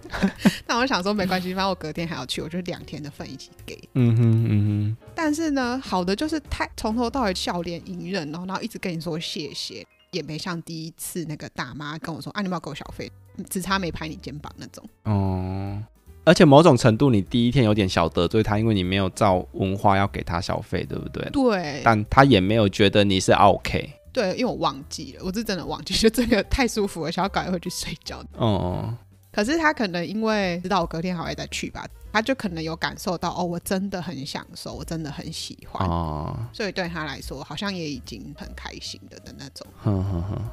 Speaker 2: 那我想说没关系，反正我隔天还要去，我就两天的份一起给。
Speaker 1: 嗯哼嗯哼。
Speaker 2: 但是呢，好的就是太从头到尾笑脸迎人，然后然后一直跟你说谢谢。也没像第一次那个大妈跟我说啊，你要不要给我小费？只差没拍你肩膀那种。
Speaker 1: 哦，而且某种程度，你第一天有点小得罪他，因为你没有照文化要给他小费，对不对？
Speaker 2: 对。
Speaker 1: 但他也没有觉得你是 OK。
Speaker 2: 对，因为我忘记了，我是真的忘记，就这个太舒服了，想要赶快回去睡觉。
Speaker 1: 哦。
Speaker 2: 可是他可能因为知道我隔天还会再去吧，他就可能有感受到哦，我真的很享受，我真的很喜欢，
Speaker 1: 哦，
Speaker 2: 所以对他来说好像也已经很开心的的那
Speaker 1: 种。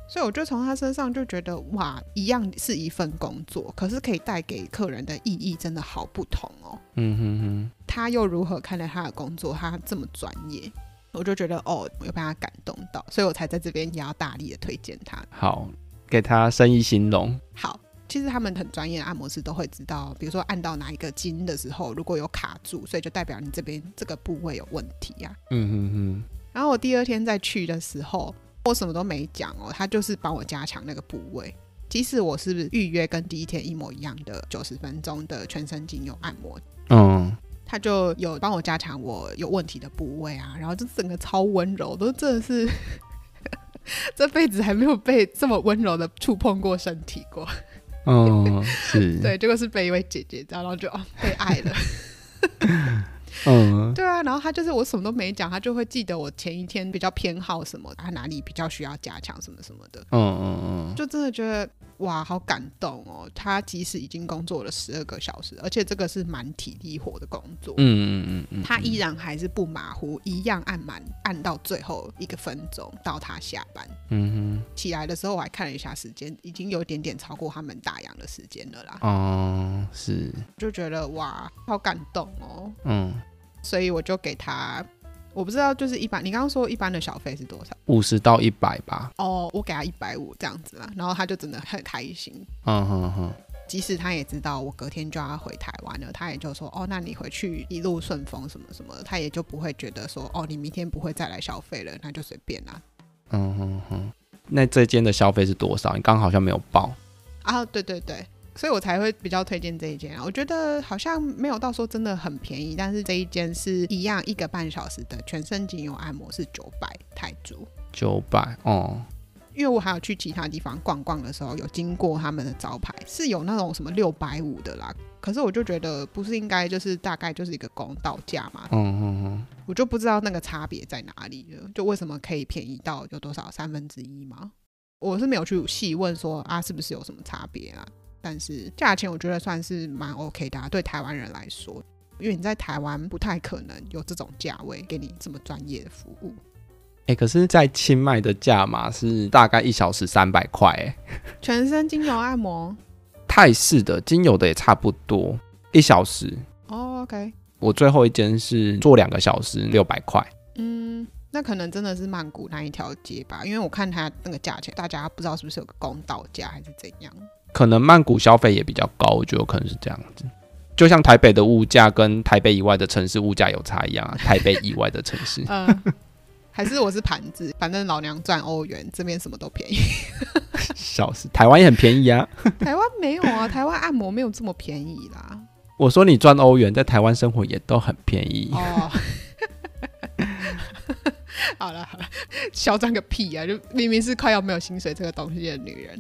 Speaker 2: 所以我就从他身上就觉得哇，一样是一份工作，可是可以带给客人的意义真的好不同哦。
Speaker 1: 嗯哼哼。
Speaker 2: 他又如何看待他的工作？他这么专业，我就觉得哦，我有被他感动到，所以我才在这边也要大力的推荐他。
Speaker 1: 好，给他生意兴隆。
Speaker 2: 好。其实他们很专业的按摩师都会知道，比如说按到哪一个筋的时候，如果有卡住，所以就代表你这边这个部位有问题呀、啊。
Speaker 1: 嗯嗯嗯。
Speaker 2: 然后我第二天再去的时候，我什么都没讲哦，他就是帮我加强那个部位。即使我是不是预约跟第一天一模一样的九十分钟的全身精油按摩，
Speaker 1: 嗯，
Speaker 2: 他就有帮我加强我有问题的部位啊，然后就整个超温柔，都真的是 这辈子还没有被这么温柔的触碰过身体过。
Speaker 1: 哦，是
Speaker 2: 对，结果是被一位姐姐，然后就哦被爱了。
Speaker 1: 嗯，
Speaker 2: 对啊，然后他就是我什么都没讲，他就会记得我前一天比较偏好什么，他哪里比较需要加强什么什么的。
Speaker 1: 嗯嗯嗯，
Speaker 2: 就真的觉得哇，好感动哦！他即使已经工作了十二个小时，而且这个是蛮体力活的工作，嗯嗯嗯嗯，他依然还是不马虎，一样按满，按到最后一个分钟到他下班。嗯哼，起来的时候我还看了一下时间，已经有点点超过他们打烊的时间了啦。
Speaker 1: 哦，是，
Speaker 2: 就觉得哇，好感动哦。嗯，所以我就给他。我不知道，就是一般，你刚刚说一般的小费是多少？
Speaker 1: 五十到一百吧。
Speaker 2: 哦，我给他一百五这样子啦，然后他就真的很开心。嗯哼哼。即使他也知道我隔天就要回台湾了，他也就说哦，那你回去一路顺风什么什么，他也就不会觉得说哦，你明天不会再来消费了，那就随便啦。
Speaker 1: 嗯哼哼。那这间的消费是多少？你刚刚好像没有报。
Speaker 2: 啊，对对对。所以我才会比较推荐这一间啊，我觉得好像没有到说真的很便宜，但是这一间是一样一个半小时的全身精油按摩是九百泰铢，
Speaker 1: 九百哦。
Speaker 2: 因为我还有去其他地方逛逛的时候，有经过他们的招牌，是有那种什么六百五的啦。可是我就觉得不是应该就是大概就是一个公道价嘛，嗯嗯嗯，我就不知道那个差别在哪里了，就为什么可以便宜到有多少三分之一吗？我是没有去细问说啊是不是有什么差别啊。但是价钱我觉得算是蛮 OK 的啊，对台湾人来说，因为你在台湾不太可能有这种价位给你这么专业的服务。
Speaker 1: 哎、欸，可是，在清迈的价码是大概一小时三百块，哎，
Speaker 2: 全身精油按摩，
Speaker 1: 泰式的精油的也差不多一小时。
Speaker 2: 哦，OK，
Speaker 1: 我最后一间是做两个小时六百块。
Speaker 2: 嗯，那可能真的是曼谷那一条街吧，因为我看它那个价钱，大家不知道是不是有个公道价还是怎样。
Speaker 1: 可能曼谷消费也比较高，我觉得有可能是这样子。就像台北的物价跟台北以外的城市物价有差一样啊，台北以外的城市。
Speaker 2: 嗯，还是我是盘子，反正老娘赚欧元，这边什么都便宜。
Speaker 1: 笑死，台湾也很便宜啊。
Speaker 2: 台湾没有啊，台湾按摩没有这么便宜啦。
Speaker 1: 我说你赚欧元，在台湾生活也都很便宜。哦。
Speaker 2: 好了好了，嚣张个屁啊！就明明是快要没有薪水这个东西的女人。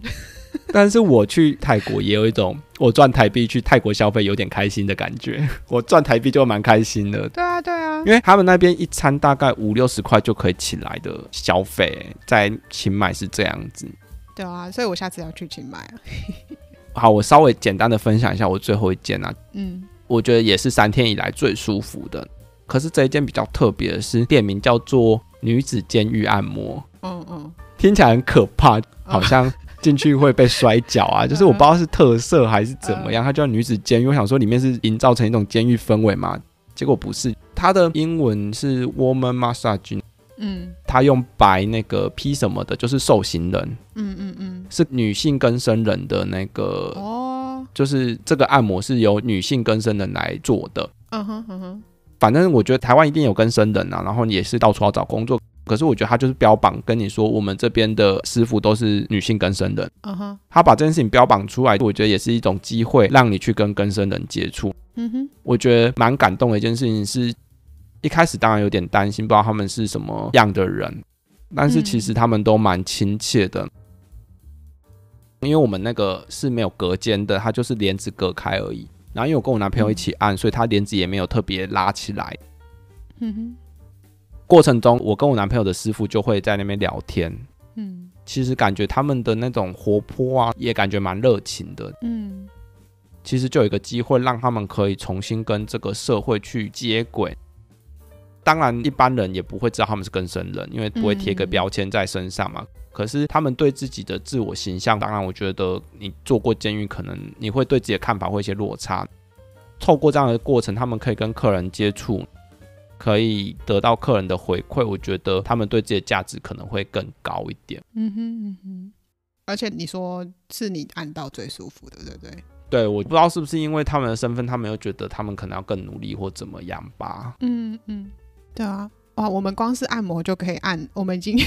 Speaker 1: 但是我去泰国也有一种我赚台币去泰国消费有点开心的感觉，我赚台币就蛮开心的。
Speaker 2: 对啊，对啊，
Speaker 1: 因为他们那边一餐大概五六十块就可以起来的消费，在清迈是这样子。
Speaker 2: 对啊，所以我下次要去清迈啊。
Speaker 1: 好，我稍微简单的分享一下我最后一件啊，嗯，我觉得也是三天以来最舒服的。可是这一间比较特别的是，店名叫做女子监狱按摩。嗯嗯，听起来很可怕，好像。进去会被摔跤啊，就是我不知道是特色还是怎么样，它叫女子监狱，我想说里面是营造成一种监狱氛围嘛，结果不是，它的英文是 woman massage，嗯，它用白那个 P 什么的，就是受刑人，嗯嗯嗯，是女性更生人的那个，哦，就是这个按摩是由女性更生人来做的，嗯哼嗯哼，反正我觉得台湾一定有更生人啊，然后也是到处要找工作。可是我觉得他就是标榜跟你说，我们这边的师傅都是女性更生人。嗯哼，他把这件事情标榜出来，我觉得也是一种机会，让你去跟更生人接触。嗯哼，我觉得蛮感动的一件事情是，一开始当然有点担心，不知道他们是什么样的人，但是其实他们都蛮亲切的。因为我们那个是没有隔间的，它就是帘子隔开而已。然后因为我跟我男朋友一起按，所以他帘子也没有特别拉起来。嗯哼。过程中，我跟我男朋友的师傅就会在那边聊天。嗯，其实感觉他们的那种活泼啊，也感觉蛮热情的。嗯，其实就有一个机会让他们可以重新跟这个社会去接轨。当然，一般人也不会知道他们是更生人，因为不会贴个标签在身上嘛。嗯，可是他们对自己的自我形象，当然，我觉得你做过监狱，可能你会对自己的看法会有一些落差。透过这样的过程，他们可以跟客人接触。可以得到客人的回馈，我觉得他们对自己的价值可能会更高一点。嗯哼嗯哼，
Speaker 2: 而且你说是你按到最舒服的，对不对？
Speaker 1: 对，我不知道是不是因为他们的身份，他们又觉得他们可能要更努力或怎么样吧。
Speaker 2: 嗯嗯，对啊，哇，我们光是按摩就可以按，我们已经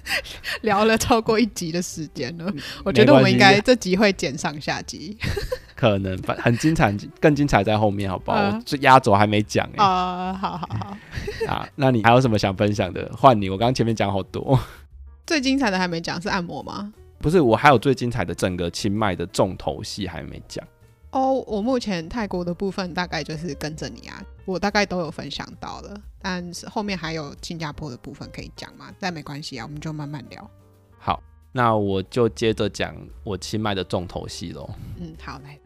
Speaker 2: 聊了超过一集的时间了。我觉得我们应该这集会剪上下集。
Speaker 1: 可能反很精彩，更精彩在后面，好不好？呃、我压轴还没讲哎、欸。
Speaker 2: 啊、呃，好好好。
Speaker 1: 啊，那你还有什么想分享的？换你，我刚刚前面讲好多。
Speaker 2: 最精彩的还没讲，是按摩吗？
Speaker 1: 不是，我还有最精彩的整个清迈的重头戏还没讲。
Speaker 2: 哦，我目前泰国的部分大概就是跟着你啊，我大概都有分享到了，但是后面还有新加坡的部分可以讲嘛？但没关系啊，我们就慢慢聊。
Speaker 1: 好。那我就接着讲我清迈的重头戏喽。
Speaker 2: 嗯，好，来。